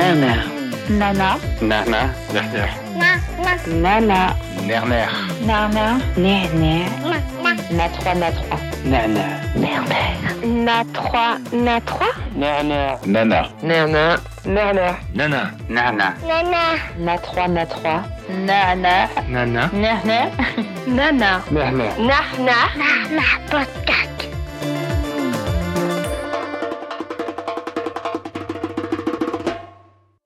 Nana. Nana. Nana. Nerner. Nana. Nerner. Nana. Nerner. Na 3, na 3. Nana. Nerner. Na 3, na 3. Nerner. Nana. Nana. Nerner. Nana. Nana. Nana. Na 3, na 3. Nana. Nana. Nerner. Nana. Nerner. Nahna. Nana podcast.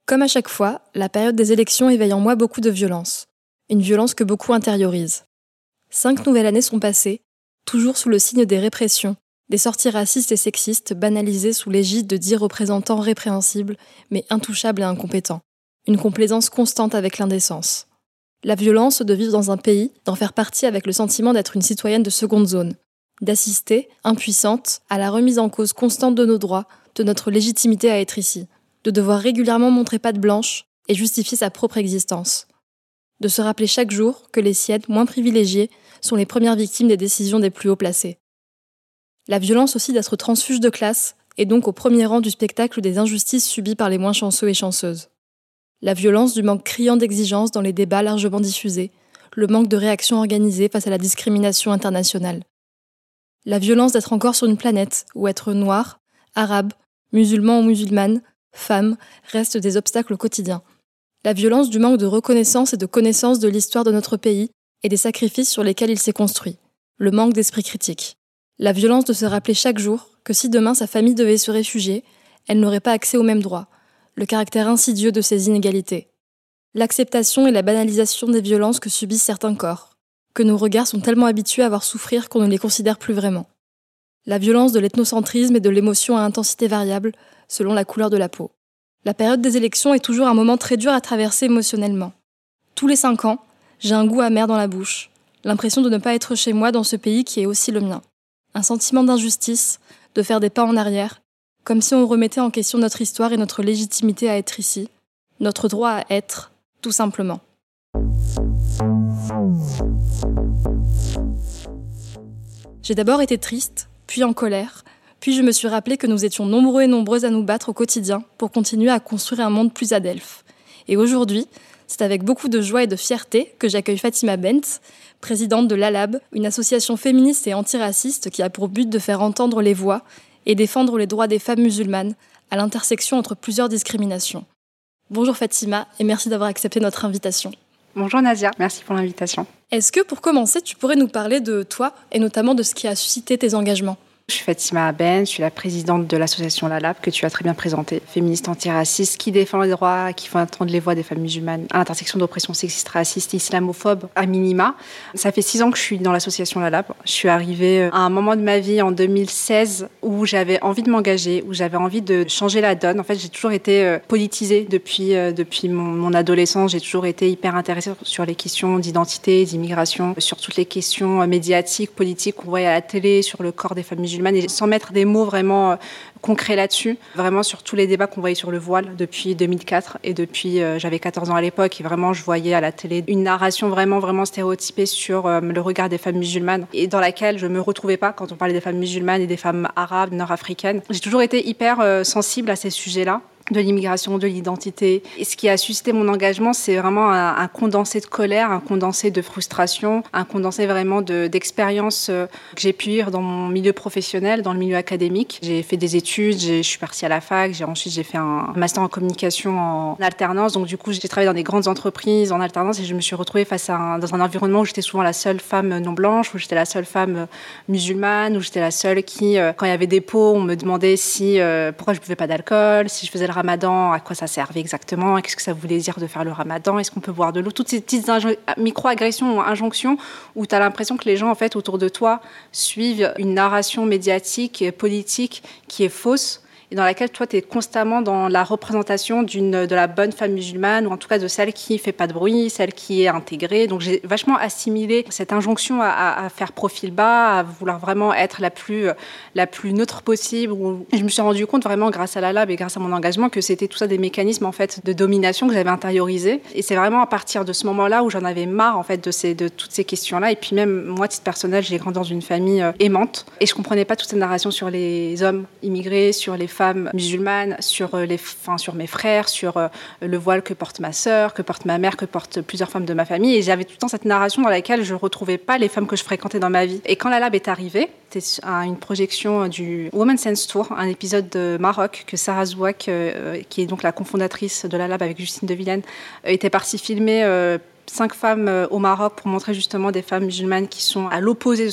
Comme à chaque fois, la période des élections éveille en moi beaucoup de violence. Une violence que beaucoup intériorisent. Cinq nouvelles années sont passées, toujours sous le signe des répressions, des sorties racistes et sexistes banalisées sous l'égide de dix représentants répréhensibles, mais intouchables et incompétents. Une complaisance constante avec l'indécence. La violence de vivre dans un pays, d'en faire partie avec le sentiment d'être une citoyenne de seconde zone, d'assister, impuissante, à la remise en cause constante de nos droits, de notre légitimité à être ici de devoir régulièrement montrer patte blanche et justifier sa propre existence. De se rappeler chaque jour que les siennes, moins privilégiées, sont les premières victimes des décisions des plus hauts placés. La violence aussi d'être transfuge de classe et donc au premier rang du spectacle des injustices subies par les moins chanceux et chanceuses. La violence du manque criant d'exigence dans les débats largement diffusés, le manque de réaction organisée face à la discrimination internationale. La violence d'être encore sur une planète où être noir, arabe, musulman ou musulmane femmes, restent des obstacles au quotidien. La violence du manque de reconnaissance et de connaissance de l'histoire de notre pays et des sacrifices sur lesquels il s'est construit. Le manque d'esprit critique. La violence de se rappeler chaque jour que si demain sa famille devait se réfugier, elle n'aurait pas accès aux mêmes droits. Le caractère insidieux de ces inégalités. L'acceptation et la banalisation des violences que subissent certains corps. Que nos regards sont tellement habitués à voir souffrir qu'on ne les considère plus vraiment. La violence de l'ethnocentrisme et de l'émotion à intensité variable selon la couleur de la peau. La période des élections est toujours un moment très dur à traverser émotionnellement. Tous les cinq ans, j'ai un goût amer dans la bouche, l'impression de ne pas être chez moi dans ce pays qui est aussi le mien. Un sentiment d'injustice, de faire des pas en arrière, comme si on remettait en question notre histoire et notre légitimité à être ici, notre droit à être, tout simplement. J'ai d'abord été triste, puis en colère, puis je me suis rappelé que nous étions nombreux et nombreuses à nous battre au quotidien pour continuer à construire un monde plus adelphe. Et aujourd'hui, c'est avec beaucoup de joie et de fierté que j'accueille Fatima Bent, présidente de l'ALAB, une association féministe et antiraciste qui a pour but de faire entendre les voix et défendre les droits des femmes musulmanes à l'intersection entre plusieurs discriminations. Bonjour Fatima et merci d'avoir accepté notre invitation. Bonjour Nadia, merci pour l'invitation. Est-ce que pour commencer, tu pourrais nous parler de toi et notamment de ce qui a suscité tes engagements? Je suis Fatima Aben, je suis la présidente de l'association La Lab que tu as très bien présentée, féministe antiraciste qui défend les droits, qui font entendre les voix des femmes musulmanes à l'intersection d'oppression sexiste, raciste, islamophobe à minima. Ça fait six ans que je suis dans l'association La Lab. Je suis arrivée euh, à un moment de ma vie en 2016 où j'avais envie de m'engager, où j'avais envie de changer la donne. En fait, j'ai toujours été euh, politisée depuis, euh, depuis mon, adolescence. J'ai toujours été hyper intéressée sur les questions d'identité, d'immigration, sur toutes les questions médiatiques, politiques qu'on voyait à la télé, sur le corps des femmes musulmanes et sans mettre des mots vraiment euh, concrets là-dessus, vraiment sur tous les débats qu'on voyait sur le voile depuis 2004 et depuis euh, j'avais 14 ans à l'époque et vraiment je voyais à la télé une narration vraiment vraiment stéréotypée sur euh, le regard des femmes musulmanes et dans laquelle je me retrouvais pas quand on parlait des femmes musulmanes et des femmes arabes, nord-africaines. J'ai toujours été hyper sensible à ces sujets-là de l'immigration, de l'identité. Et ce qui a suscité mon engagement, c'est vraiment un, condensé de colère, un condensé de frustration, un condensé vraiment d'expériences euh, que j'ai pu vivre dans mon milieu professionnel, dans le milieu académique. J'ai fait des études, je suis partie à la fac, ensuite j'ai fait un master en communication en alternance. Donc du coup, j'ai travaillé dans des grandes entreprises en alternance et je me suis retrouvée face à dans un environnement où j'étais souvent la seule femme non blanche, où j'étais la seule femme musulmane, où j'étais la seule qui, euh, quand il y avait des pots, on me demandait si euh, pourquoi je buvais pas d'alcool, si je faisais le ramadan, à quoi ça servait exactement, qu'est-ce que ça voulait dire de faire le ramadan, est-ce qu'on peut boire de l'eau, toutes ces petites micro-agressions ou injonctions où tu as l'impression que les gens en fait autour de toi suivent une narration médiatique, politique qui est fausse dans laquelle toi, tu es constamment dans la représentation d'une, de la bonne femme musulmane, ou en tout cas de celle qui fait pas de bruit, celle qui est intégrée. Donc j'ai vachement assimilé cette injonction à, faire profil bas, à vouloir vraiment être la plus, la plus neutre possible. Je me suis rendu compte vraiment grâce à la lab et grâce à mon engagement que c'était tout ça des mécanismes en fait de domination que j'avais intériorisés. Et c'est vraiment à partir de ce moment-là où j'en avais marre en fait de, ces, de toutes ces questions-là. Et puis même moi, titre personnel, j'ai grandi dans une famille euh, aimante et je comprenais pas toute cette narration sur les hommes immigrés, sur les femmes musulmanes, sur, euh, les, enfin, sur mes frères, sur euh, le voile que porte ma sœur, que porte ma mère, que portent plusieurs femmes de ma famille. Et j'avais tout le temps cette narration dans laquelle je retrouvais pas les femmes que je fréquentais dans ma vie. Et quand la lab est arrivée, c'était une projection du Women's Sense Tour, un épisode de Maroc que Sarah Zouak, euh, qui est donc la cofondatrice de la lab avec Justine de Vilaine, était partie filmer cinq femmes euh, au Maroc pour montrer justement des femmes musulmanes qui sont à l'opposé de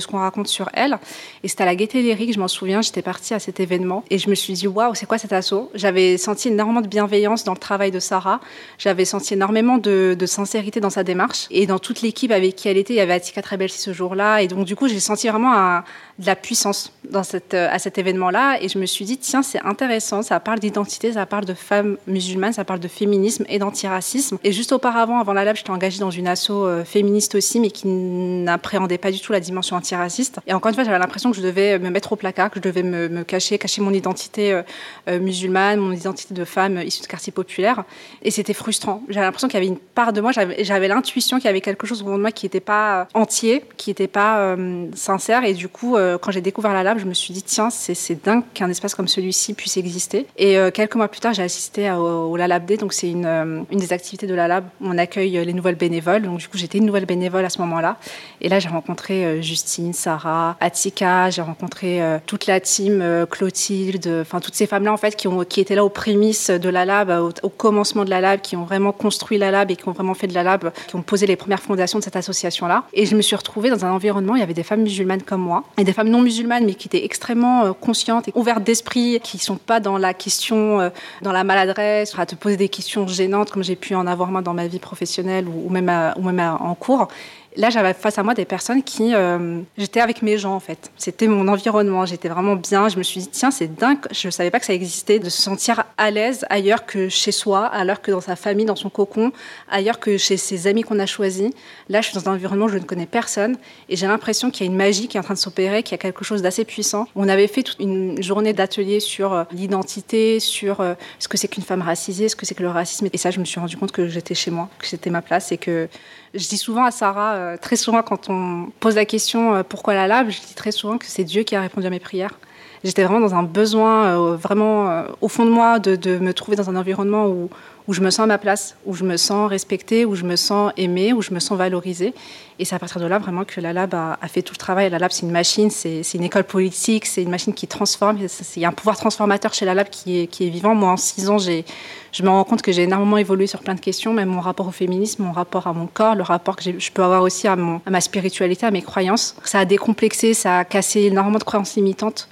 ce qu'on raconte sur elles. Et c'était à la Gaîté Lyrique, je m'en souviens, j'étais partie à cet événement et je me suis dit waouh, c'est quoi cet assaut? J'avais senti énormément de bienveillance dans le travail de Sarah. J'avais senti énormément de, sincérité dans sa démarche et dans toute l'équipe avec qui elle était. Il y avait Atika Trebelsi ce jour-là et donc du coup j'ai senti vraiment un, de la puissance dans cette, euh, à cet événement-là. Et je me suis dit, tiens, c'est intéressant, ça parle d'identité, ça parle de femmes musulmanes, ça parle de féminisme et d'antiracisme. Et juste auparavant, avant la lab, j'étais engagée dans une asso euh, féministe aussi, mais qui n'appréhendait pas du tout la dimension antiraciste. Et encore une fois, j'avais l'impression que je devais me mettre au placard, que je devais me, cacher, cacher mon identité euh, musulmane, mon identité de femme issue de quartier populaire. Et c'était frustrant. J'avais l'impression qu'il y avait une part de moi, j'avais l'intuition qu'il y avait quelque chose au fond de moi qui n'était pas entier, qui n'était pas sincère. Et du coup, quand j'ai découvert la lab, je me suis dit, tiens, c'est dingue qu'un espace comme celui-ci puisse exister. Et euh, quelques mois plus tard, j'ai assisté au, La Lab Day, donc c'est une, euh, une, des activités de la lab où on accueille les nouvelles bénévoles. Donc du coup, j'étais une nouvelle bénévole à ce moment-là. Et là, j'ai rencontré Justine, Sarah, Atika, j'ai rencontré toute la team, Clotilde, enfin toutes ces femmes-là en fait qui, ont, qui étaient là aux prémices de la lab, au, commencement de la lab, qui ont vraiment construit la lab et qui ont vraiment fait de la lab, qui ont posé les premières fondations de cette association-là. Et je me suis retrouvée dans un environnement, il y avait des femmes musulmanes comme moi et des femmes non musulmanes, mais qui étaient extrêmement euh, conscientes et ouvertes d'esprit, qui ne sont pas dans la question, euh, dans la maladresse, à te poser des questions gênantes, comme j'ai pu en avoir moi dans ma vie professionnelle ou, même, ou même en cours. Là, j'avais face à moi des personnes qui. Euh, j'étais avec mes gens, en fait. C'était mon environnement. J'étais vraiment bien. Je me suis dit, tiens, c'est dingue. Je ne savais pas que ça existait de se sentir à l'aise ailleurs que chez soi, ailleurs que dans sa famille, dans son cocon, ailleurs que chez ses amis qu'on a choisis. Là, je suis dans un environnement où je ne connais personne. Et j'ai l'impression qu'il y a une magie qui est en train de s'opérer, qu'il y a quelque chose d'assez puissant. On avait fait toute une journée d'atelier sur euh, l'identité, sur euh, ce que c'est qu'une femme racisée, ce que c'est que le racisme. Et ça, je me suis rendu compte que j'étais chez moi, que c'était ma place et que je dis souvent à Sarah, euh, très souvent quand on pose la question euh, pourquoi la lab, je dis très souvent que c'est Dieu qui a répondu à mes prières. J'étais vraiment dans un besoin, euh, vraiment au fond de moi, de, me trouver dans un environnement où, où je me sens à ma place, où je me sens respectée, où je me sens aimée, où je me sens valorisée. Et c'est à partir de là vraiment que la Lab a, fait tout le travail. La Lab, c'est une machine, c'est une école politique, c'est une machine qui transforme. Il y a un pouvoir transformateur chez la Lab qui est, vivant. Moi, en six ans, je me rends compte que j'ai énormément évolué sur plein de questions, même mon rapport au féminisme, mon rapport à mon corps, le rapport que je peux avoir aussi à ma spiritualité, à mes croyances. Ça a décomplexé, ça a cassé énormément de croyances limitantes.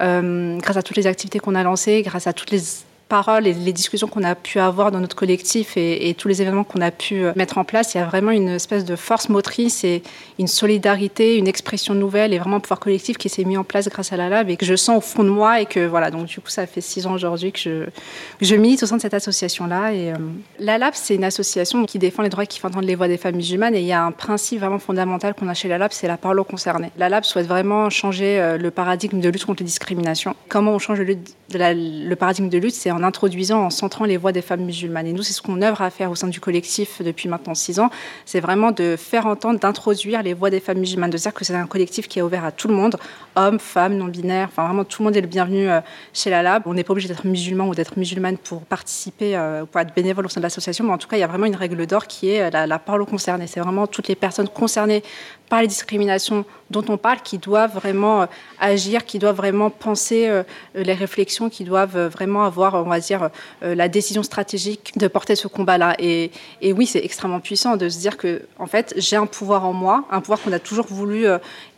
Euh, grâce à toutes les activités qu'on a lancées, grâce à toutes les paroles et les discussions qu'on a pu avoir dans notre collectif et, tous les événements qu'on a pu euh, mettre en place, il y a vraiment une espèce de force motrice et une solidarité, une expression nouvelle et vraiment un pouvoir collectif qui s'est mis en place grâce à la Lab et que je sens au fond de moi et que voilà, donc du coup ça fait six ans aujourd'hui que je, milite au sein de cette association-là. Et euh, la Lab, c'est une association qui défend les droits qui fait entendre les voix des femmes musulmanes et il y a un principe vraiment fondamental qu'on a chez la Lab, c'est la parole aux concernés. La Lab souhaite vraiment changer euh, le paradigme de lutte contre les discriminations. Comment on change le paradigme de lutte, introduisant, en centrant les voix des femmes musulmanes. Et nous, c'est ce qu'on œuvre à faire au sein du collectif depuis maintenant six ans. C'est vraiment de faire entendre, d'introduire les voix des femmes musulmanes, de dire que c'est un collectif qui est ouvert à tout le monde, hommes, femmes, non-binaires, enfin vraiment tout le monde est le bienvenu euh, chez la Lab. On n'est pas obligé d'être musulman ou d'être musulmane pour participer, euh, pour être bénévole au sein de l'association, mais en tout cas, il y a vraiment une règle d'or qui est la, la parole concernée. C'est vraiment toutes les personnes concernées par les discriminations dont on parle qui doivent vraiment euh, agir, qui doivent vraiment penser euh, les réflexions, qui doivent euh, vraiment avoir, on va dire, la décision stratégique de porter ce combat-là. Et, oui, c'est extrêmement puissant de se dire que, en fait, j'ai un pouvoir en moi, un pouvoir qu'on a toujours voulu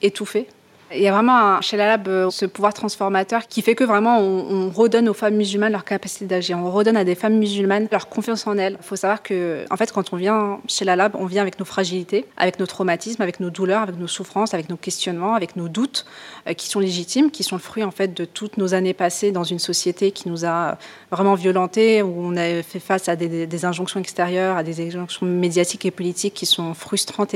étouffer il y a vraiment chez la Lab euh, ce pouvoir transformateur qui fait que vraiment on, redonne aux femmes musulmanes leur capacité d'agir. On redonne à des femmes musulmanes leur confiance en elles. Il faut savoir que, en fait, quand on vient chez la Lab, on vient avec nos fragilités, avec nos traumatismes, avec nos douleurs, avec nos souffrances, avec nos questionnements, avec nos doutes euh, qui sont légitimes, qui sont le fruit en fait de toutes nos années passées dans une société qui nous a vraiment violentés, où on a fait face à des, injonctions extérieures, à des injonctions médiatiques et politiques qui sont frustrantes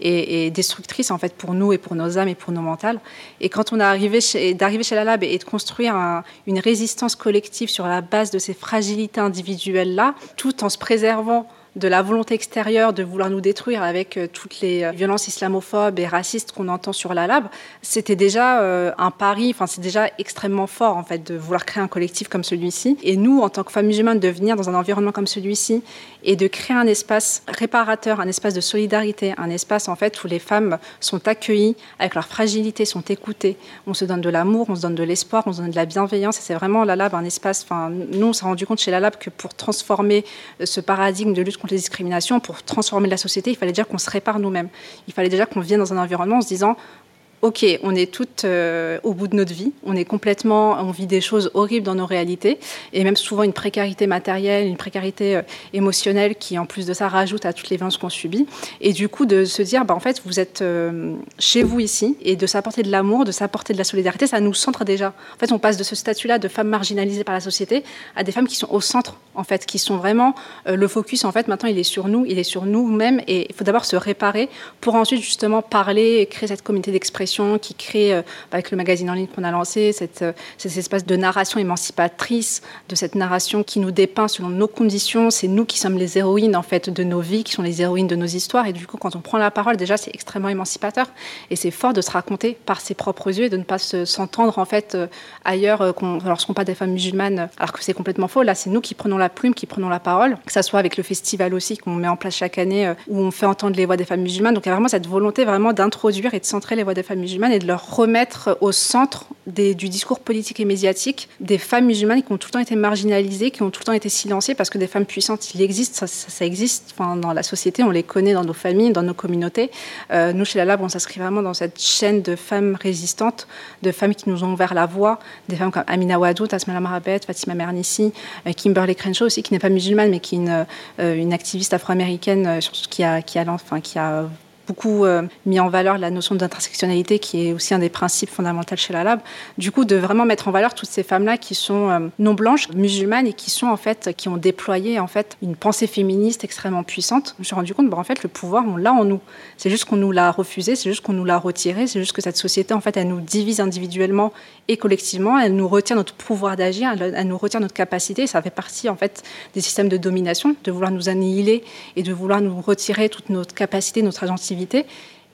et destructrices en fait pour nous et pour nos âmes et pour nos mentales. Et quand on est arrivé d'arriver chez la Lab et de construire une résistance collective sur la base de ces fragilités individuelles-là, tout en se préservant de la volonté extérieure de vouloir nous détruire avec euh, toutes les euh, violences islamophobes et racistes qu'on entend sur la lab, c'était déjà euh, un pari, enfin c'est déjà extrêmement fort en fait de vouloir créer un collectif comme celui-ci. Et nous, en tant que femmes musulmanes, de venir dans un environnement comme celui-ci et de créer un espace réparateur, un espace de solidarité, un espace en fait où les femmes sont accueillies avec leur fragilité, sont écoutées. On se donne de l'amour, on se donne de l'espoir, on se donne de la bienveillance. Et c'est vraiment la lab un espace. Enfin, nous, on s'est rendu compte chez la lab que pour transformer ce paradigme de lutte contre les discriminations, pour transformer la société, il fallait dire qu'on se répare nous-mêmes. Il fallait déjà qu'on vienne dans un environnement en se disant ok, on est toutes euh, au bout de notre vie, on est complètement, on vit des choses horribles dans nos réalités, et même souvent une précarité matérielle, une précarité euh, émotionnelle qui, en plus de ça, rajoute à toutes les violences qu'on subit. Et du coup, de se dire, bah, en fait, vous êtes euh, chez vous ici, et de s'apporter de l'amour, de s'apporter de la solidarité, ça nous centre déjà. En fait, on passe de ce statut-là de femmes marginalisées par la société à des femmes qui sont au centre, en fait, qui sont vraiment le focus. En fait, maintenant, il est sur nous, il est sur nous-mêmes, et il faut d'abord se réparer pour ensuite justement parler créer cette communauté d'expression qui crée, euh, avec le magazine en ligne qu'on a lancé, cette, euh, cet espace de narration émancipatrice, de cette narration qui nous dépeint selon nos conditions. C'est nous qui sommes les héroïnes en fait de nos vies, qui sont les héroïnes de nos histoires. Et du coup, quand on prend la parole, déjà, c'est extrêmement émancipateur. Et c'est fort de se raconter par ses propres yeux et de ne pas s'entendre en fait euh, ailleurs lorsqu'on pas des femmes musulmanes, alors que c'est complètement faux. Là, c'est nous qui prenons la plume, qui prenons la parole. Que ça soit avec le festival aussi qu'on met en place chaque année, où on fait entendre les voix des femmes musulmanes. Donc il y a vraiment cette volonté vraiment d'introduire et de centrer les voix des femmes musulmanes et de leur remettre au centre du discours politique et médiatique des femmes musulmanes qui ont tout le temps été marginalisées, qui ont tout le temps été silenciées, parce que des femmes puissantes, il existe, ça, existe enfin, dans la société, on les connaît dans nos familles, dans nos communautés. Euh, nous, chez la Lab, on s'inscrit vraiment dans cette chaîne de femmes résistantes, de femmes qui nous ont ouvert la voie, des femmes comme Amina Wadou, Tasmala Marabet, Fatima Mernissi, euh, Kimberly Crenshaw aussi, qui n'est pas musulmane, mais qui est une, euh, activiste afro-américaine qui qui a, qui a beaucoup euh, mis en valeur la notion d'intersectionnalité qui est aussi un des principes fondamentaux chez la Lab. Du coup, de vraiment mettre en valeur toutes ces femmes-là qui sont euh, non blanches, musulmanes et qui sont en fait, qui ont déployé en fait une pensée féministe extrêmement puissante. Je me suis rendu compte, bah, en fait, le pouvoir, on l'a en nous. C'est juste qu'on nous l'a refusé, c'est juste qu'on nous l'a retiré, c'est juste que cette société, en fait, elle nous divise individuellement et collectivement, elle nous retire notre pouvoir d'agir, elle, nous retire notre capacité. Ça fait partie, en fait, des systèmes de domination, de vouloir nous annihiler et de vouloir nous retirer toute notre capacité, notre agentivité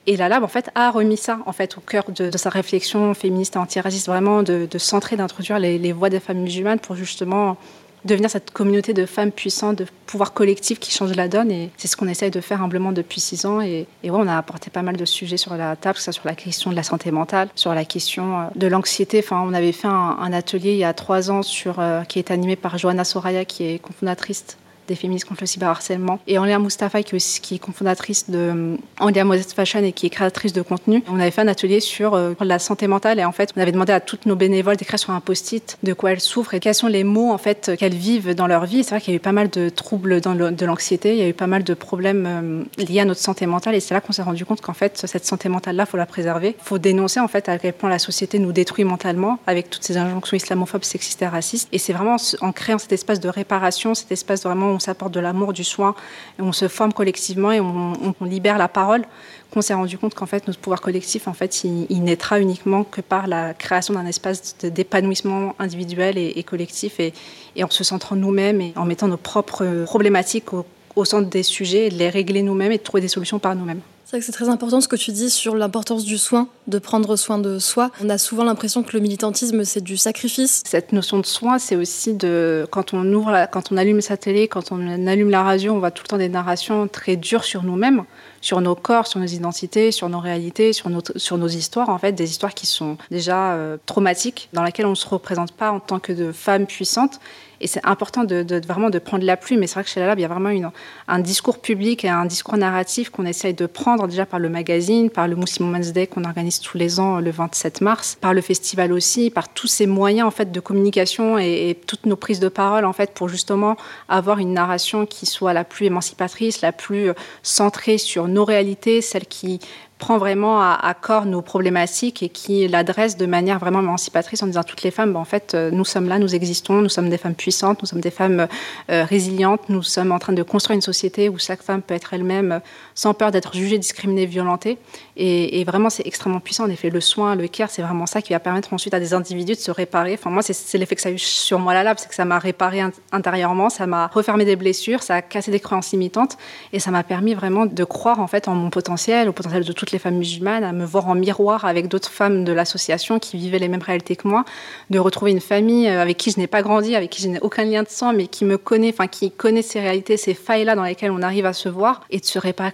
et la Lab, en fait, a remis ça en fait, au cœur de, sa réflexion féministe et antiraciste, vraiment de, centrer, d'introduire les, voix des femmes musulmanes pour justement devenir cette communauté de femmes puissantes, de pouvoir collectif qui change la donne. Et c'est ce qu'on essaye de faire humblement depuis six ans. Et, ouais, on a apporté pas mal de sujets sur la table, que ce soit sur la question de la santé mentale, sur la question euh, de l'anxiété. Enfin, on avait fait un, atelier il y a trois ans sur, euh, qui est animé par Johanna Soraya, qui est cofondatrice des féministes contre le cyberharcèlement. Et Anlia Mustafa, qui est, qui est cofondatrice de Anlia Moses Fashion et qui est créatrice de contenu. On avait fait un atelier sur euh, la santé mentale et en fait, on avait demandé à toutes nos bénévoles d'écrire sur un post-it de quoi elles souffrent et quels sont les mots en fait qu'elles vivent dans leur vie. C'est vrai qu'il y a eu pas mal de troubles de l'anxiété, il y a eu pas mal de problèmes euh, liés à notre santé mentale et c'est là qu'on s'est rendu compte qu'en fait, cette santé mentale-là, faut la préserver. Il faut dénoncer en fait à quel point la société nous détruit mentalement avec toutes ces injonctions islamophobes, sexistes et racistes. Et c'est vraiment en créant cet espace de réparation, cet espace vraiment on s'apporte de l'amour, du soin, et on se forme collectivement et on, libère la parole qu'on s'est rendu compte qu'en fait, notre pouvoir collectif, en fait, il, naîtra uniquement que par la création d'un espace d'épanouissement individuel et, collectif et, en se centrant nous-mêmes et en mettant nos propres problématiques au, au centre des sujets et de les régler nous-mêmes et de trouver des solutions par nous-mêmes. C'est vrai que c'est très important ce que tu dis sur l'importance du soin, de prendre soin de soi. On a souvent l'impression que le militantisme, c'est du sacrifice. Cette notion de soin, c'est aussi de quand on ouvre, quand on allume sa télé, quand on allume la radio, on voit tout le temps des narrations très dures sur nous-mêmes, sur nos corps, sur nos identités, sur nos réalités, sur nos, histoires, en fait, des histoires qui sont déjà euh, traumatiques, dans lesquelles on ne se représente pas en tant que de femmes puissantes et c'est important de, vraiment de prendre la plume. Mais c'est vrai que chez la Lab, il y a vraiment un discours public et un discours narratif qu'on essaye de prendre déjà par le magazine, par le Muslim Women's Day qu'on organise tous les ans le 27 mars, par le festival aussi, par tous ces moyens en fait de communication et, toutes nos prises de parole en fait pour justement avoir une narration qui soit la plus émancipatrice, la plus centrée sur nos réalités, celle qui prend vraiment à, corps nos problématiques et qui l'adresse de manière vraiment émancipatrice en disant à toutes les femmes, ben, en fait, euh, nous sommes là, nous existons, nous sommes des femmes puissantes, nous sommes des femmes euh, résilientes, nous sommes en train de construire une société où chaque femme peut être elle-même sans peur d'être jugée, discriminée, violentée. Et, vraiment, c'est extrêmement puissant. En effet, le soin, le care, c'est vraiment ça qui va permettre ensuite à des individus de se réparer. Enfin, moi, c'est l'effet que ça a eu sur moi, la lab, c'est que ça m'a réparé intérieurement, ça m'a refermé des blessures, ça a cassé des croyances imitantes et ça m'a permis vraiment de croire en fait en mon potentiel, au potentiel de toutes les femmes musulmanes, à me voir en miroir avec d'autres femmes de l'association qui vivaient les mêmes réalités que moi, de retrouver une famille euh, avec qui je n'ai pas grandi, avec qui je n'ai aucun lien de sang, mais qui me connaît, enfin qui connaît ces réalités, ces failles-là dans lesquelles on arrive à se voir et de se réparer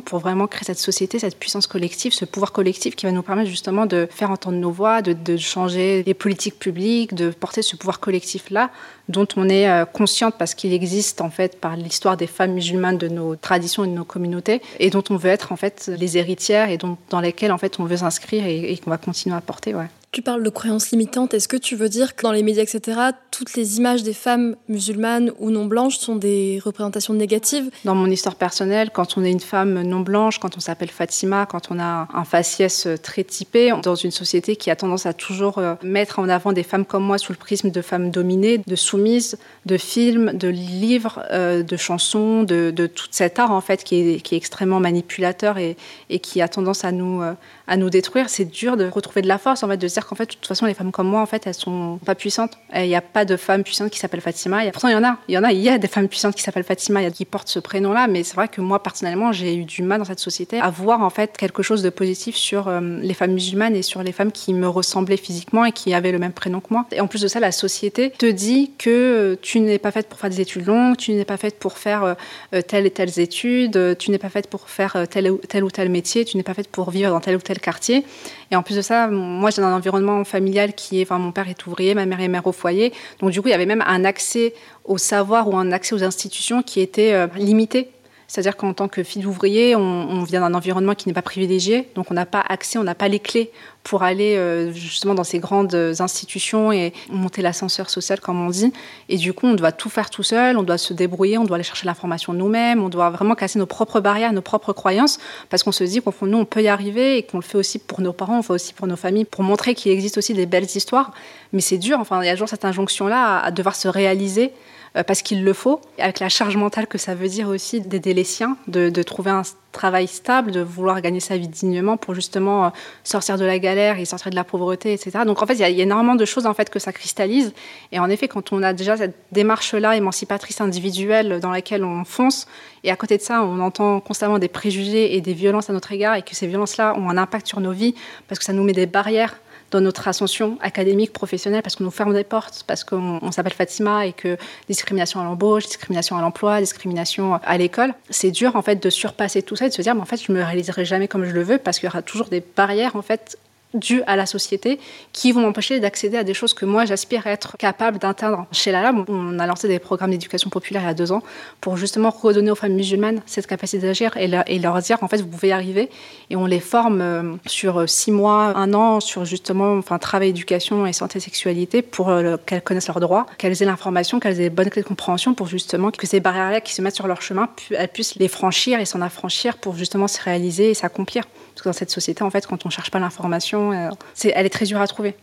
pour vraiment créer cette société, cette puissance collective, ce pouvoir collectif qui va nous permettre justement de faire entendre nos voix, de, changer les politiques publiques, de porter ce pouvoir collectif-là dont on est euh, consciente parce qu'il existe en fait par l'histoire des femmes musulmanes de nos traditions et de nos communautés et dont on veut être en fait les héritières et dont, dans lesquelles en fait on veut s'inscrire et, qu'on va continuer à porter. Tu parles de croyances limitantes. Est-ce que tu veux dire que dans les médias, etc., toutes les images des femmes musulmanes ou non blanches sont des représentations négatives? Dans mon histoire personnelle, quand on est une femme non blanche, quand on s'appelle Fatima, quand on a un faciès très typé, dans une société qui a tendance à toujours euh, mettre en avant des femmes comme moi sous le prisme de femmes dominées, de soumises, de films, de livres, euh, de chansons, de, tout cet art en fait qui est, extrêmement manipulateur et, et, qui a tendance à nous, euh, à nous détruire, c'est dur de retrouver de la force en fait, de se dire qu'en fait, de toute façon, les femmes comme moi, en fait, elles sont pas puissantes. Il n'y a pas de femme puissante qui s'appelle Fatima. Et pourtant, il y en a. Il y en a. Il y a des femmes puissantes qui s'appellent Fatima, y a qui portent ce prénom-là. Mais c'est vrai que moi, personnellement, j'ai eu du mal dans cette société à voir en fait quelque chose de positif sur euh, les femmes musulmanes et sur les femmes qui me ressemblaient physiquement et qui avaient le même prénom que moi. Et en plus de ça, la société te dit que euh, tu n'es pas faite pour faire des études longues, tu n'es pas faite pour faire euh, telle et telle études, tu n'es pas faite pour faire tel ou tel métier, tu n'es pas faite pour vivre dans tel ou tel quartier. Et en plus de ça, moi, j'ai un environnement familial qui est, enfin, mon père est ouvrier, ma mère est mère au foyer. Donc, du coup, il y avait même un accès au savoir ou un accès aux institutions qui était euh, limité. C'est-à-dire qu'en tant que fille d'ouvrier, on, vient d'un environnement qui n'est pas privilégié, donc on n'a pas accès, on n'a pas les clés pour aller euh, justement dans ces grandes institutions et monter l'ascenseur social, comme on dit. Et du coup, on doit tout faire tout seul, on doit se débrouiller, on doit aller chercher l'information nous-mêmes, on doit vraiment casser nos propres barrières, nos propres croyances, parce qu'on se dit qu'on nous, on peut y arriver et qu'on le fait aussi pour nos parents, on le fait aussi pour nos familles, pour montrer qu'il existe aussi des belles histoires. Mais c'est dur, enfin, il y a toujours cette injonction-là à devoir se réaliser euh, parce qu'il le faut, avec la charge mentale que ça veut dire aussi d'aider les siens, de, de, trouver un travail stable, de vouloir gagner sa vie dignement pour justement euh, sortir de la galère et sortir de la pauvreté, etc. Donc en fait, il y, a, énormément de choses en fait que ça cristallise. Et en effet, quand on a déjà cette démarche-là émancipatrice individuelle dans laquelle on fonce, et à côté de ça, on entend constamment des préjugés et des violences à notre égard, et que ces violences-là ont un impact sur nos vies parce que ça nous met des barrières dans notre ascension académique, professionnelle, parce qu'on nous ferme des portes, parce qu'on s'appelle Fatima et que discrimination à l'embauche, discrimination à l'emploi, discrimination à l'école, c'est dur en fait de surpasser tout ça et de se dire, mais en fait, je me réaliserai jamais comme je le veux parce qu'il y aura toujours des barrières en fait dues à la société qui vont m'empêcher d'accéder à des choses que moi j'aspire à être capable d'atteindre. Chez la LAM, on a lancé des programmes d'éducation populaire il y a deux ans pour justement redonner aux femmes musulmanes cette capacité d'agir et, leur dire en fait vous pouvez y arriver. Et on les forme euh, sur six mois, un an sur justement enfin, travail, éducation et santé, sexualité pour euh, qu'elles connaissent leurs droits, qu'elles aient l'information, qu'elles aient les bonnes clés de compréhension pour justement que ces barrières-là qui se mettent sur leur chemin, elles puissent les franchir et s'en affranchir pour justement se réaliser et s'accomplir. Parce que dans cette société, en fait, quand on cherche pas l'information, euh, elle est très dure à trouver.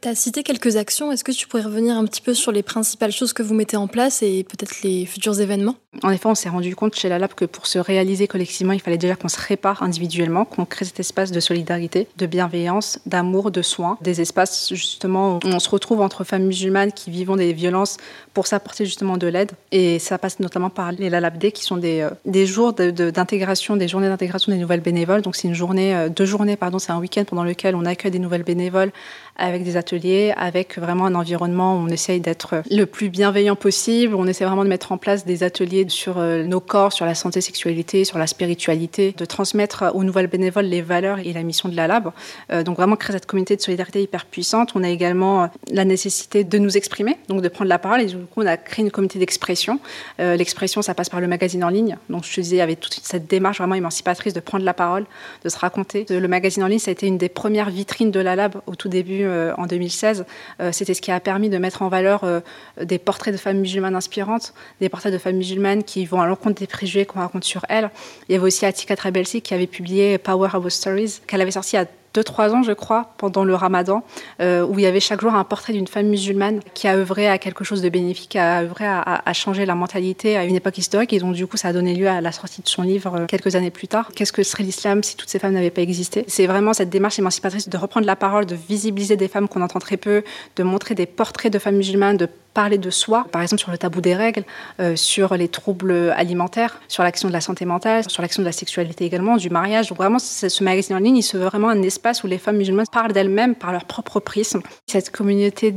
Tu as cité quelques actions. Est-ce que tu pourrais revenir un petit peu sur les principales choses que vous mettez en place et peut-être les futurs événements? En effet, on s'est rendu compte chez la Lab que pour se réaliser collectivement, il fallait déjà qu'on se répare individuellement, qu'on crée cet espace de solidarité, de bienveillance, d'amour, de soins, des espaces justement où on se retrouve entre femmes musulmanes qui vivent des violences pour s'apporter justement de l'aide. Et ça passe notamment par les Lalabdé qui sont des, euh, des jours d'intégration, des journées d'intégration des nouvelles bénévoles. Donc c'est une journée, euh, deux journées, pardon, c'est un week-end pendant lequel on accueille des nouvelles bénévoles avec des ateliers, avec vraiment un environnement où on essaye d'être le plus bienveillant possible. On essaie vraiment de mettre en place des ateliers sur euh, nos corps, sur la santé, sexualité, sur la spiritualité, de transmettre aux nouvelles bénévoles les valeurs et la mission de la Lab. Euh, donc vraiment créer cette communauté de solidarité hyper puissante. On a également euh, la nécessité de nous exprimer, donc de prendre la parole. Et du coup, on a créé une communauté d'expression. L'expression, ça passe par le magazine en ligne. Donc je te disais, avait toute cette démarche vraiment émancipatrice de prendre la parole, de se raconter. Le magazine en ligne, ça a été une des premières vitrines de la Lab au tout début en 2016. Euh, c'était ce qui a permis de mettre en valeur des portraits de femmes musulmanes inspirantes, des portraits de femmes musulmanes qui vont à l'encontre des préjugés qu'on raconte sur elles. Il y avait aussi Atika Trabelsi qui avait publié Power of Stories, qu'elle avait sorti à 2-3 ans, je crois, pendant le ramadan, euh, où il y avait chaque jour un portrait d'une femme musulmane qui a œuvré à quelque chose de bénéfique, a œuvré à, à, changer la mentalité à une époque historique. Et donc, du coup, ça a donné lieu à la sortie de son livre euh, quelques années plus tard. Qu'est-ce que serait l'islam si toutes ces femmes n'avaient pas existé? C'est vraiment cette démarche émancipatrice de reprendre la parole, de visibiliser des femmes qu'on entend très peu, de montrer des portraits de femmes musulmanes, de parler de soi, par exemple sur le tabou des règles, euh, sur les troubles alimentaires, sur l'action de la santé mentale, sur l'action de la sexualité également, du mariage. Donc vraiment, ce magazine en ligne, il se veut vraiment un espace où les femmes musulmanes parlent d'elles-mêmes par leur propre prisme. Cette communauté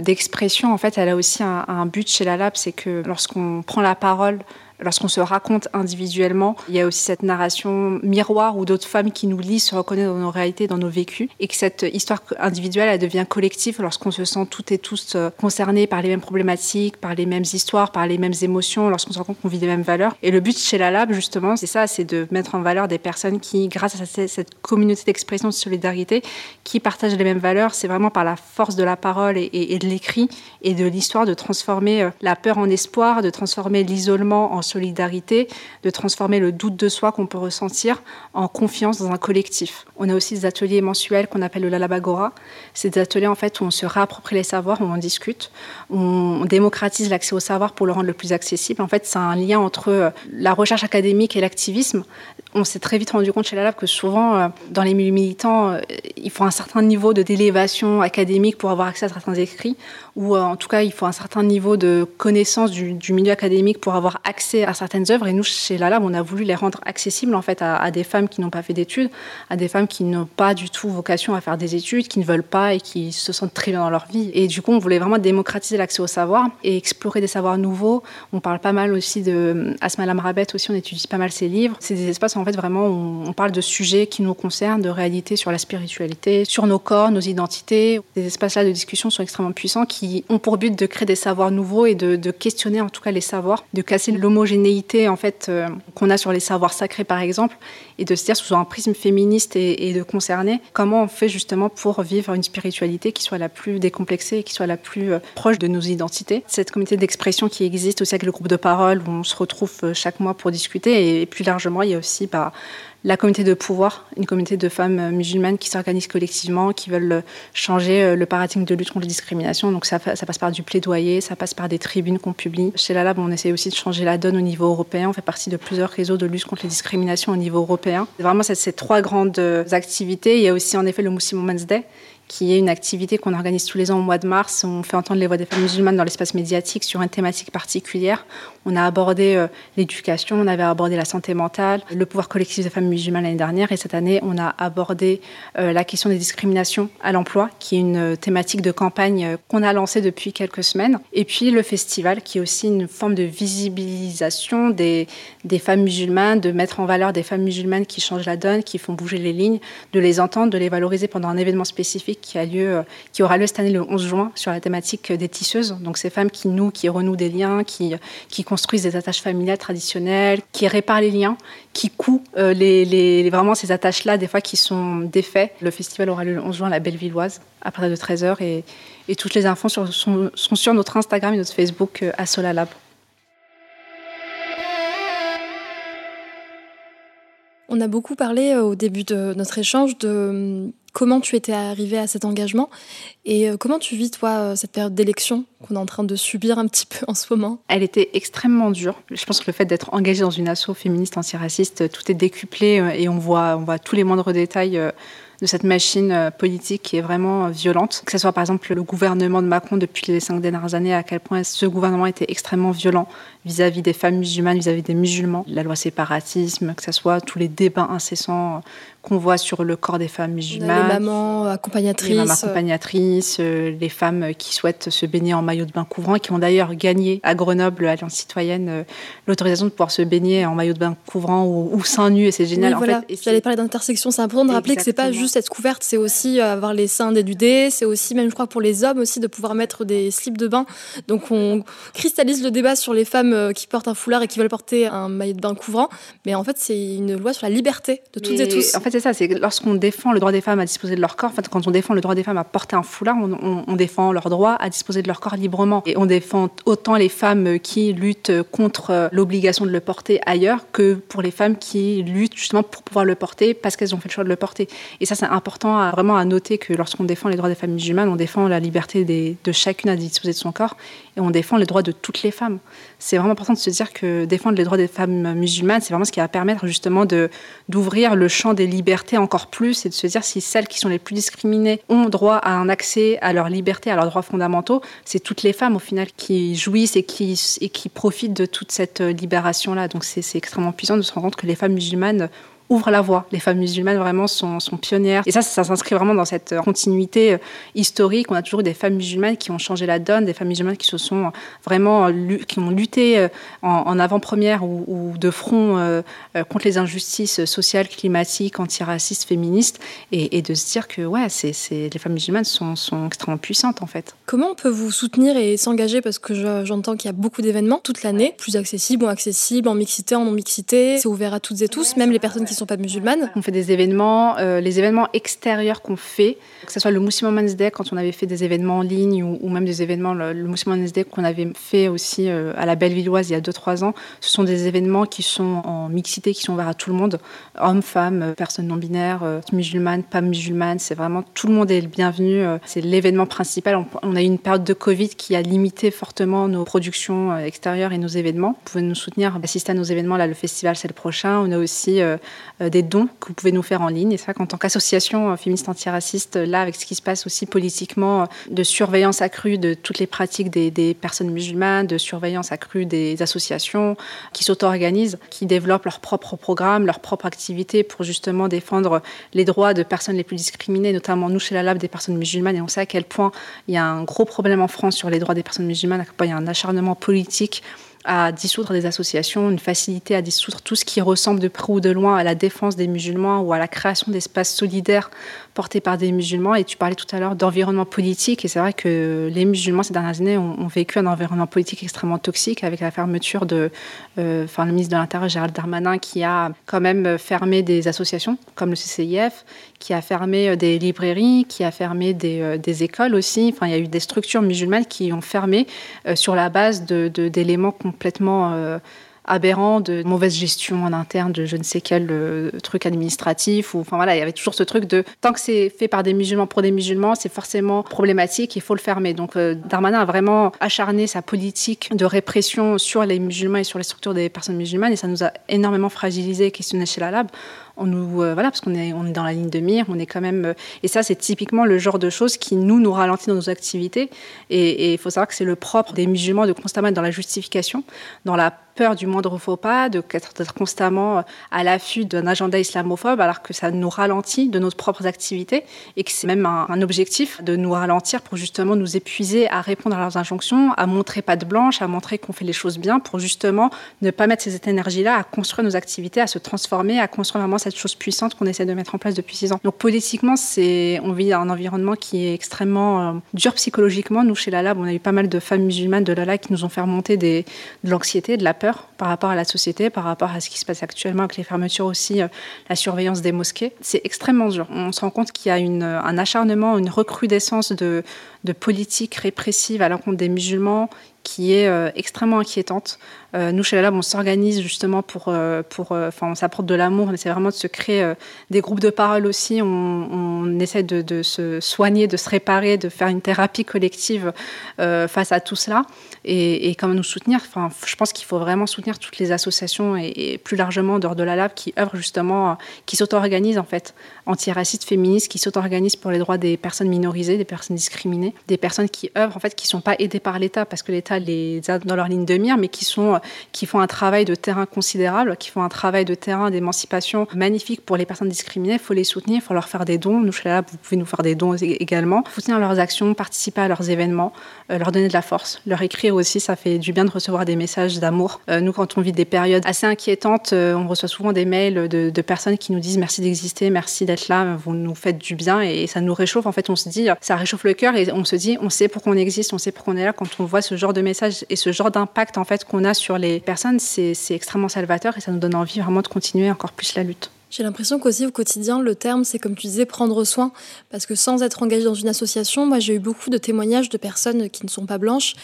d'expression, en fait, elle a aussi un, un but chez la Lab, c'est que lorsqu'on prend la parole lorsqu'on se raconte individuellement, il y a aussi cette narration miroir où d'autres femmes qui nous lisent se reconnaissent dans nos réalités, dans nos vécus, et que cette histoire individuelle, elle devient collective lorsqu'on se sent toutes et tous euh, concernés par les mêmes problématiques, par les mêmes histoires, par les mêmes émotions, lorsqu'on se rend compte qu'on vit les mêmes valeurs. Et le but chez la Lab, justement, c'est ça, c'est de mettre en valeur des personnes qui, grâce à cette communauté d'expression de solidarité, qui partagent les mêmes valeurs. C'est vraiment par la force de la parole et, de l'écrit et de l'histoire de transformer euh, la peur en espoir, de transformer l'isolement en solidarité, de transformer le doute de soi qu'on peut ressentir en confiance dans un collectif. On a aussi des ateliers mensuels qu'on appelle le Lalabagora. C'est des ateliers en fait où on se réapproprie les savoirs, où on discute, où on démocratise l'accès au savoir pour le rendre le plus accessible. En fait, c'est un lien entre euh, la recherche académique et l'activisme. On s'est très vite rendu compte chez la Lab que souvent, euh, dans les milieux militants, euh, il faut un certain niveau de d'élévation académique pour avoir accès à certains écrits, ou en tout cas, il faut un certain niveau de connaissance du milieu académique pour avoir accès à certaines œuvres. Et nous, chez La Lab, on a voulu les rendre accessibles en fait à, des femmes qui n'ont pas fait d'études, à des femmes qui n'ont pas du tout vocation à faire des études, qui ne veulent pas et qui se sentent très bien dans leur vie. Et du coup, on voulait vraiment démocratiser l'accès au savoir et explorer des savoirs nouveaux. On parle pas mal aussi de Asma Lamrabet aussi, on étudie pas mal ses livres. C'est des espaces en fait vraiment où on parle de sujets qui nous concernent, de réalités sur la spiritualité, sur nos corps, nos identités. Des espaces-là de discussion sont extrêmement puissants qui ont pour but de créer des savoirs nouveaux et de, de questionner en tout cas les savoirs, de casser l'homo en fait euh, qu'on a sur les savoirs sacrés par exemple, et de se dire sous un prisme féministe et, de concerner comment on fait justement pour vivre une spiritualité qui soit la plus décomplexée et qui soit la plus euh, proche de nos identités. Cette communauté d'expression qui existe aussi avec le groupe de parole où on se retrouve euh, chaque mois pour discuter, et, plus largement il y a aussi bah, la communauté de pouvoir, une communauté de femmes musulmanes qui s'organisent collectivement, qui veulent changer euh, le paradigme de lutte contre les discriminations. Donc ça, ça passe par du plaidoyer, ça passe par des tribunes qu'on publie. Chez la Lab, on essaie aussi de changer la donne au niveau européen. On fait partie de plusieurs réseaux de lutte contre les discriminations au niveau européen. Vraiment, c'est ces trois grandes activités. Il y a aussi en effet le Muslim Women's Day qui est une activité qu'on organise tous les ans au mois de mars. On fait entendre les voix des femmes musulmanes dans l'espace médiatique sur une thématique particulière. On a abordé euh, l'éducation, on avait abordé la santé mentale, le pouvoir collectif des femmes musulmanes l'année dernière, et cette année, on a abordé euh, la question des discriminations à l'emploi, qui est une euh, thématique de campagne qu'on a lancée depuis quelques semaines. Et puis le festival, qui est aussi une forme de visibilisation des, des femmes musulmanes, de mettre en valeur des femmes musulmanes qui changent la donne, qui font bouger les lignes, de les entendre, de les valoriser pendant un événement spécifique lieu, qui aura lieu cette année le 11 juin sur la thématique des tisseuses. Donc ces femmes qui nouent, qui renouent des liens, qui, construisent des attaches familiales traditionnelles, qui réparent les liens, qui couent euh, vraiment ces attaches-là, des fois qui sont défaits. Le festival aura lieu le 11 juin à la Bellevilloise à partir de 13h et, toutes les infos sont, sur notre Instagram et notre Facebook euh, à Solalab. On a beaucoup parlé euh, au début de notre échange de comment tu étais arrivé à cet engagement et euh, comment tu vis, toi, euh, cette période d'élection qu'on est en train de subir un petit peu en ce moment? Elle était extrêmement dure. Je pense que le fait d'être engagé dans une asso féministe antiraciste, tout est décuplé euh, et on voit, on voit tous les moindres détails de cette machine politique qui est vraiment violente. Que ce soit par exemple le gouvernement de Macron depuis les cinq dernières années, à quel point ce gouvernement était extrêmement violent vis-à-vis des femmes musulmanes, vis-à-vis des musulmans. La loi séparatisme, que ce soit tous les débats incessants qu'on voit sur le corps des femmes musulmanes. Les mamans accompagnatrices. Les mamans accompagnatrices, euh, les femmes qui souhaitent se baigner en maillot de bain couvrant, qui ont d'ailleurs gagné à Grenoble, Alliance citoyenne, euh, l'autorisation de pouvoir se baigner en maillot de bain couvrant ou, seins nus, et c'est génial. en voilà. J'allais parler d'intersection, c'est important de rappeler que c'est pas juste être couverte, c'est aussi euh, avoir les seins dénudés, c'est aussi, même je crois pour les hommes aussi, de pouvoir mettre des slips de bain. Donc on cristallise le débat sur les femmes qui portent un foulard et qui veulent porter un maillot de bain couvrant, mais en fait c'est une loi sur la liberté de toutes et tous. En fait c'est ça, c'est lorsqu'on défend le droit des femmes à disposer de leur corps, en fait, quand on défend le droit des femmes à porter un foulard, on, défend leur droit à disposer de leur corps librement. Et on défend autant les femmes qui luttent contre l'obligation de le porter ailleurs que pour les femmes qui luttent justement pour pouvoir le porter parce qu'elles ont fait le choix de le porter. Et ça, c'est important à, vraiment à noter que lorsqu'on défend les droits des femmes musulmanes, on défend la liberté de chacune à disposer de son corps et on défend les droits de toutes les femmes. C'est vraiment important de se dire que défendre les droits des femmes musulmanes, c'est vraiment ce qui va permettre justement d'ouvrir le champ des libertés encore plus et de se dire si celles qui sont les plus discriminées ont droit à un accès à leur liberté, à leurs droits fondamentaux, c'est toutes les femmes au final qui jouissent et qui, profitent de toute cette libération-là. Donc c'est extrêmement puissant de se rendre compte que les femmes musulmanes ouvre la voie. Les femmes musulmanes vraiment sont, sont pionnières. Et ça, ça, s'inscrit vraiment dans cette continuité euh, historique. On a toujours eu des femmes musulmanes qui ont changé la donne, des femmes musulmanes qui se sont vraiment qui ont lutté euh, en, avant-première ou, de front euh, contre les injustices sociales, climatiques, antiracistes, féministes, et, de se dire que ouais, c'est, les femmes musulmanes sont, sont, extrêmement puissantes en fait. Comment on peut vous soutenir et s'engager? Parce que j'entends qu'il y a beaucoup d'événements toute l'année, plus accessibles ou accessibles, en mixité, en non mixité, c'est ouvert à toutes et tous, même les personnes qui sont pas musulmanes. On fait des événements, euh, les événements extérieurs qu'on fait, que ce soit le Muslim Women's Day quand on avait fait des événements en ligne ou, même des événements, le, le Women's Day qu'on avait fait aussi euh, à la Bellevilloise il y a 2-3 ans, ce sont des événements qui sont en mixité, qui sont ouverts à tout le monde, hommes, femmes, euh, personnes non binaires, musulmanes, pas musulmanes, c'est vraiment tout le monde est le bienvenu. c'est l'événement principal. On, on, a eu une période de Covid qui a limité fortement nos productions extérieures et nos événements. Vous pouvez nous soutenir, assister à nos événements. Là, le festival, c'est le prochain. On a aussi euh, des dons que vous pouvez nous faire en ligne. Et c'est vrai qu'en tant qu'association euh, féministe antiraciste, là, avec ce qui se passe aussi politiquement, euh, de surveillance accrue de toutes les pratiques des, personnes musulmanes, de surveillance accrue des associations qui s'auto-organisent, qui développent leurs propres programmes, leurs propres activités pour justement défendre les droits de personnes les plus discriminées, notamment nous chez la Lab des personnes musulmanes. Et on sait à quel point il y a un gros problème en France sur les droits des personnes musulmanes, à quel point il y a un acharnement politique à dissoudre des associations, une facilité à dissoudre tout ce qui ressemble de près ou de loin à la défense des musulmans ou à la création d'espaces solidaires portés par des musulmans. Et tu parlais tout à l'heure d'environnement politique. Et c'est vrai que les musulmans, ces dernières années, ont, vécu un environnement politique extrêmement toxique avec la fermeture de, euh, enfin, le ministre de l'Intérieur, Gérald Darmanin, qui a quand même fermé des associations comme le CCIF, qui a fermé euh, des librairies, qui a fermé des, euh, des écoles aussi. Enfin, il y a eu des structures musulmanes qui ont fermé sur la base d'éléments complètement aberrant de mauvaise gestion en interne de je ne sais quel euh, truc administratif enfin voilà il y avait toujours ce truc de tant que c'est fait par des musulmans pour des musulmans c'est forcément problématique il faut le fermer. Donc euh, Darmanin a vraiment acharné sa politique de répression sur les musulmans et sur les structures des personnes musulmanes et ça nous a énormément fragilisé questionné chez la Lab on nous euh, voilà parce qu'on est on est dans la ligne de mire on est quand même et ça c'est typiquement le genre de choses qui nous nous ralentit dans nos activités. Et il faut savoir que c'est le propre des musulmans de constamment être dans la justification dans la peur du moindre faux pas, d'être constamment à l'affût d'un agenda islamophobe, alors que ça nous ralentit de nos propres activités et que c'est même un, objectif de nous ralentir pour justement nous épuiser à répondre à leurs injonctions, à montrer pas de blanche, à montrer qu'on fait les choses bien pour justement ne pas mettre cette énergie-là à construire nos activités, à se transformer, à construire vraiment cette chose puissante qu'on essaie de mettre en place depuis six ans. Donc politiquement, on vit un environnement qui est extrêmement euh, dur psychologiquement. Nous, chez la Lab, on a eu pas mal de femmes musulmanes de la qui nous ont fait remonter de l'anxiété, de la peur par rapport à la société, par rapport à ce qui se passe actuellement avec les fermetures aussi, euh, la surveillance des mosquées. C'est extrêmement dur. On se rend compte qu'il y a une, un acharnement, une recrudescence de, de politiques répressives à l'encontre des musulmans qui est euh, extrêmement inquiétante. Euh, nous, chez la Lab, on s'organise justement pour, euh, pour enfin, on s'apporte de l'amour, on essaie vraiment de se créer des groupes de parole aussi. On, essaie de, se soigner, de se réparer, de faire une thérapie collective face à tout cela et, et comment nous soutenir. Enfin, je pense qu'il faut vraiment soutenir toutes les associations et, plus largement dehors de la Lab qui œuvrent justement, qui s'auto-organisent en fait, antiracistes, féministes, qui s'auto-organisent pour les droits des personnes minorisées, des personnes discriminées, des personnes qui œuvrent en fait, qui sont pas aidées par l'État parce que l'État les a dans leur ligne de mire, mais qui sont, qui font un travail de terrain considérable, qui font un travail de terrain d'émancipation magnifique pour les personnes discriminées. Il faut les soutenir, il faut leur faire des dons. Nous, chez Lab, vous pouvez nous faire des dons également. Soutenir leurs actions, participer à leurs événements, euh, leur donner de la force, leur écrire aussi. Ça fait du bien de recevoir des messages d'amour. Euh, nous, quand on vit des périodes assez inquiétantes, euh, on reçoit souvent des mails de, de personnes qui nous disent merci d'exister, merci d'être là, vous nous faites du bien et, ça nous réchauffe. En fait, on se dit, ça réchauffe le cœur et on se dit, on sait pourquoi on existe, on sait pourquoi on est là. Quand on voit ce genre de message et ce genre d'impact en fait qu'on a sur les personnes, c'est extrêmement salvateur et ça nous donne envie vraiment de continuer encore plus la lutte. J'ai l'impression qu'aussi au quotidien, le terme, c'est comme tu disais, prendre soin. Parce que sans être engagé dans une association, moi j'ai eu beaucoup de témoignages de personnes qui ne sont pas blanches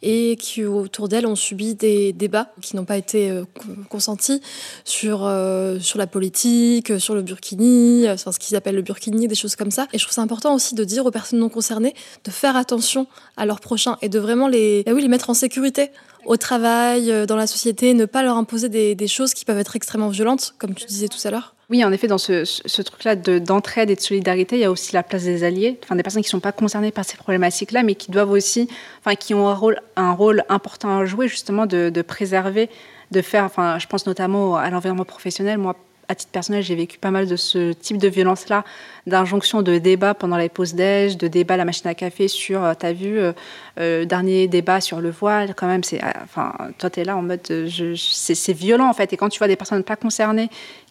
et qui autour d'elles ont subi des débats qui n'ont pas été euh, consentis sur, euh, sur la politique, sur le burkini, euh, sur ce qu'ils appellent le burkini, des choses comme ça. Et je trouve ça important aussi de dire aux personnes non concernées de faire attention à leurs prochains et de vraiment les, bah oui, les mettre en sécurité au travail, dans la société, ne pas leur imposer des choses qui peuvent être extrêmement violentes, comme tu disais tout à l'heure. Oui, en effet, dans ce, truc-là d'entraide et de solidarité, il y a aussi la place des alliés, enfin des personnes qui ne sont pas concernées par ces problématiques-là, mais qui doivent aussi, enfin qui ont un rôle, important à jouer justement de, préserver, de faire, enfin je pense notamment à l'environnement professionnel. Moi, à titre personnel, j'ai vécu pas mal de ce type de violence-là, d'injonction de débat pendant les pauses déj, de débat à la machine à café sur, euh, t'as vu, euh, euh, dernier débat sur le voile, quand même, c'est, euh, enfin, toi t'es là en mode, c'est violent en fait. Et quand tu vois des personnes pas concernées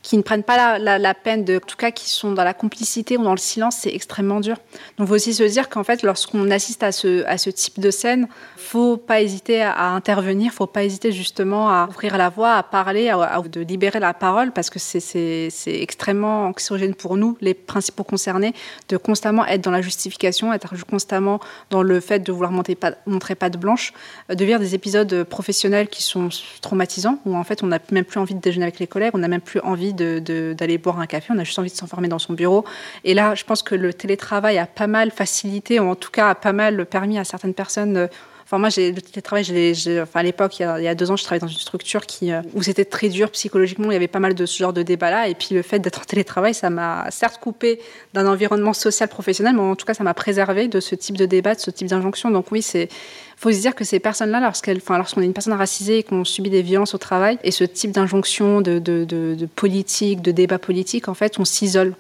qui ne prennent pas la, peine de, en tout cas, qui sont dans la complicité ou dans le silence, c'est extrêmement dur. Donc, il faut aussi se dire qu'en fait, lorsqu'on assiste à ce, type de scène, faut pas hésiter à, à intervenir, faut pas hésiter justement à ouvrir la voie, à parler, à, de libérer la parole, parce que c'est extrêmement anxiogène pour nous, les principaux concernés, de constamment être dans la justification, être constamment dans le fait de vouloir montrer pas de blanche, de vivre des épisodes professionnels qui sont traumatisants, où en fait, on n'a même plus envie de déjeuner avec les collègues, on n'a même plus envie d'aller boire un café, on a juste envie de s'enfermer dans son bureau. Et là, je pense que le télétravail a pas mal facilité, ou en tout cas a pas mal permis à certaines personnes Enfin, moi, j'ai, le télétravail, j'ai, enfin, à l'époque, il, y a deux ans, je travaillais dans une structure euh, où c'était très dur psychologiquement. Il y avait pas mal de ce genre de débat-là. Et puis, le fait d'être en télétravail, ça m'a certes coupé d'un environnement social professionnel, mais en tout cas, ça m'a préservé de ce type de débat, de ce type d'injonction. Donc, oui, c'est, faut se dire que ces personnes-là, lorsqu'elles, enfin, lorsqu'on est une personne racisée et qu'on subit des violences au travail, et ce type d'injonction, de politique, de débat politique, en fait, on s'isole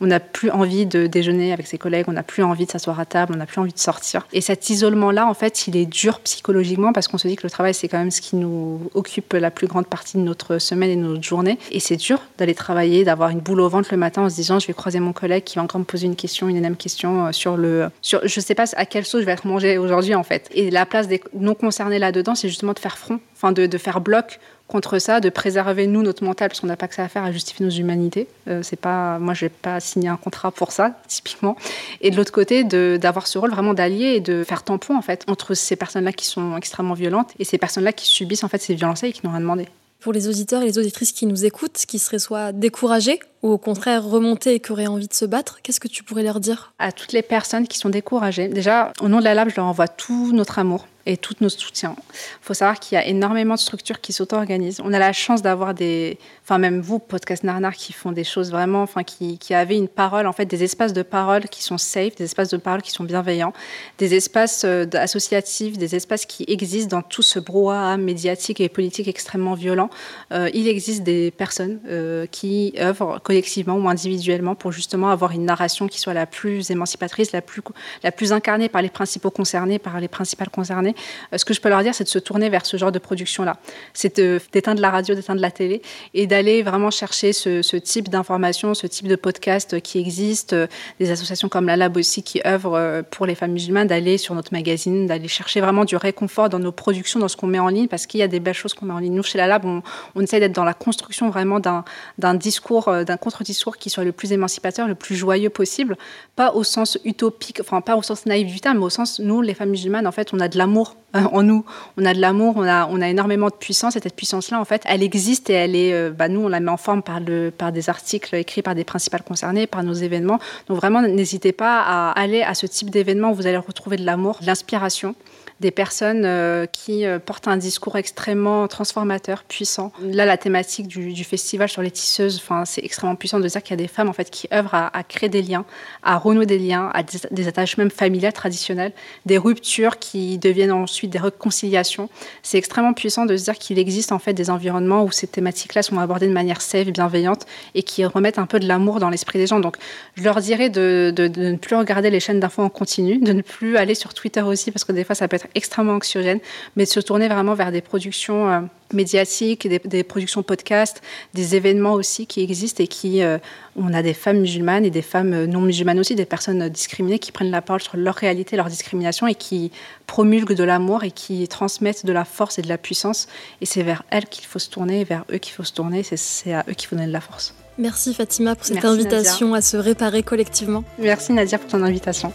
on n'a plus envie de déjeuner avec ses collègues, on n'a plus envie de s'asseoir à table, on n'a plus envie de sortir. Et cet isolement-là, en fait, il est dur psychologiquement parce qu'on se dit que le travail, c'est quand même ce qui nous occupe la plus grande partie de notre semaine et de notre journée. Et c'est dur d'aller travailler, d'avoir une boule au ventre le matin en se disant, je vais croiser mon collègue qui va encore me poser une question, une énième question euh, sur le, sur, je sais pas à quelle sauce je vais être mangé aujourd'hui, en fait. Et la place des non concernés là-dedans, c'est justement de faire front, enfin de, de faire bloc contre ça, de préserver nous notre mental parce qu'on n'a pas que ça à faire à justifier nos humanités. Euh, c'est pas, moi, j'ai pas signé un contrat pour ça typiquement. Et de l'autre côté, d'avoir ce rôle vraiment d'allié et de faire tampon en fait entre ces personnes-là qui sont extrêmement violentes et ces personnes-là qui subissent en fait ces violences et qui n'ont rien demandé. Pour les auditeurs et les auditrices qui nous écoutent, qui seraient soit découragés ou au contraire remontés et qui auraient envie de se battre, qu'est-ce que tu pourrais leur dire? À toutes les personnes qui sont découragées, déjà, au nom de la LAB, je leur envoie tout notre amour et tout notre soutien. Il faut savoir qu'il y a énormément de structures qui s'auto-organisent. On a la chance d'avoir des, enfin même vous, podcast Narnar, qui font des choses vraiment, enfin qui, qui avaient une parole, en fait, des espaces de parole qui sont safe, des espaces de parole qui sont bienveillants, des espaces euh, associatifs, des espaces qui existent dans tout ce brouhaha médiatique et politique extrêmement violent. Euh, il existe des personnes euh, qui œuvrent collectivement ou individuellement pour justement avoir une narration qui soit la plus émancipatrice, la plus, la plus incarnée par les principaux concernés, par les principales concernées euh, ce que je peux leur dire, c'est de se tourner vers ce genre de production-là. C'est d'éteindre la radio, d'éteindre la télé et d'aller vraiment chercher ce, type d'informations, ce type de podcast qui existe, euh, des associations comme la Lab aussi qui œuvrent euh, pour les femmes musulmanes, d'aller sur notre magazine, d'aller chercher vraiment du réconfort dans nos productions, dans ce qu'on met en ligne, parce qu'il y a des belles choses qu'on met en ligne. Nous, chez la Lab, on, on essaie d'être dans la construction vraiment d'un discours, d'un contre-discours qui soit le plus émancipateur, le plus joyeux possible, pas au sens utopique, enfin pas au sens naïf du terme, mais au sens nous, les femmes musulmanes, en fait, on a de l'amour euh, en nous, on a de l'amour, on a, on a énormément de puissance, et cette puissance-là, en fait, elle existe et elle est, euh, bah, nous, on la met en forme par, le, par des articles écrits par des principales concernés, par nos événements. Donc vraiment, n'hésitez pas à aller à ce type d'événement. Où vous allez retrouver de l'amour, de l'inspiration des personnes euh, qui euh, portent un discours extrêmement transformateur, puissant. Là, la thématique du, festival sur les tisseuses, c'est extrêmement puissant de dire qu'il y a des femmes en fait qui œuvrent à, créer des liens, à renouer des liens, à des, des attaches même familiales traditionnelles, des ruptures qui deviennent ensuite des réconciliations. C'est extrêmement puissant de se dire qu'il existe en fait des environnements où ces thématiques-là sont abordées de manière safe, bienveillante et qui remettent un peu de l'amour dans l'esprit des gens. Donc, je leur dirais de, de ne plus regarder les chaînes d'infos en continu, de ne plus aller sur Twitter aussi parce que des fois ça peut être extrêmement anxiogène, mais de se tourner vraiment vers des productions euh, médiatiques, des, productions podcast, des événements aussi qui existent et qui, euh, on a des femmes musulmanes et des femmes euh, non musulmanes aussi, des personnes discriminées qui prennent la parole sur leur réalité, leur discrimination et qui promulguent de l'amour et qui transmettent de la force et de la puissance. Et c'est vers elles qu'il faut se tourner, vers eux qu'il faut se tourner, c'est à eux qu'il faut donner de la force. Merci Fatima pour cette invitation à se réparer collectivement. Merci Nadia pour ton invitation.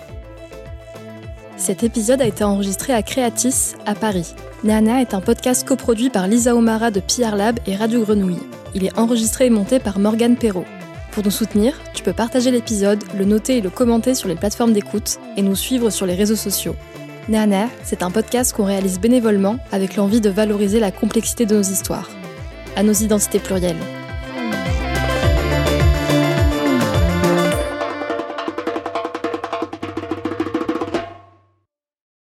Cet épisode a été enregistré à Créatis, à Paris. Nana est un podcast coproduit par Lisa Omara de PR Lab et Radio Grenouille. Il est enregistré et monté par Morgane Perrault. Pour nous soutenir, tu peux partager l'épisode, le noter et le commenter sur les plateformes d'écoute et nous suivre sur les réseaux sociaux. Nana, c'est un podcast qu'on réalise bénévolement avec l'envie de valoriser la complexité de nos histoires. À nos identités plurielles.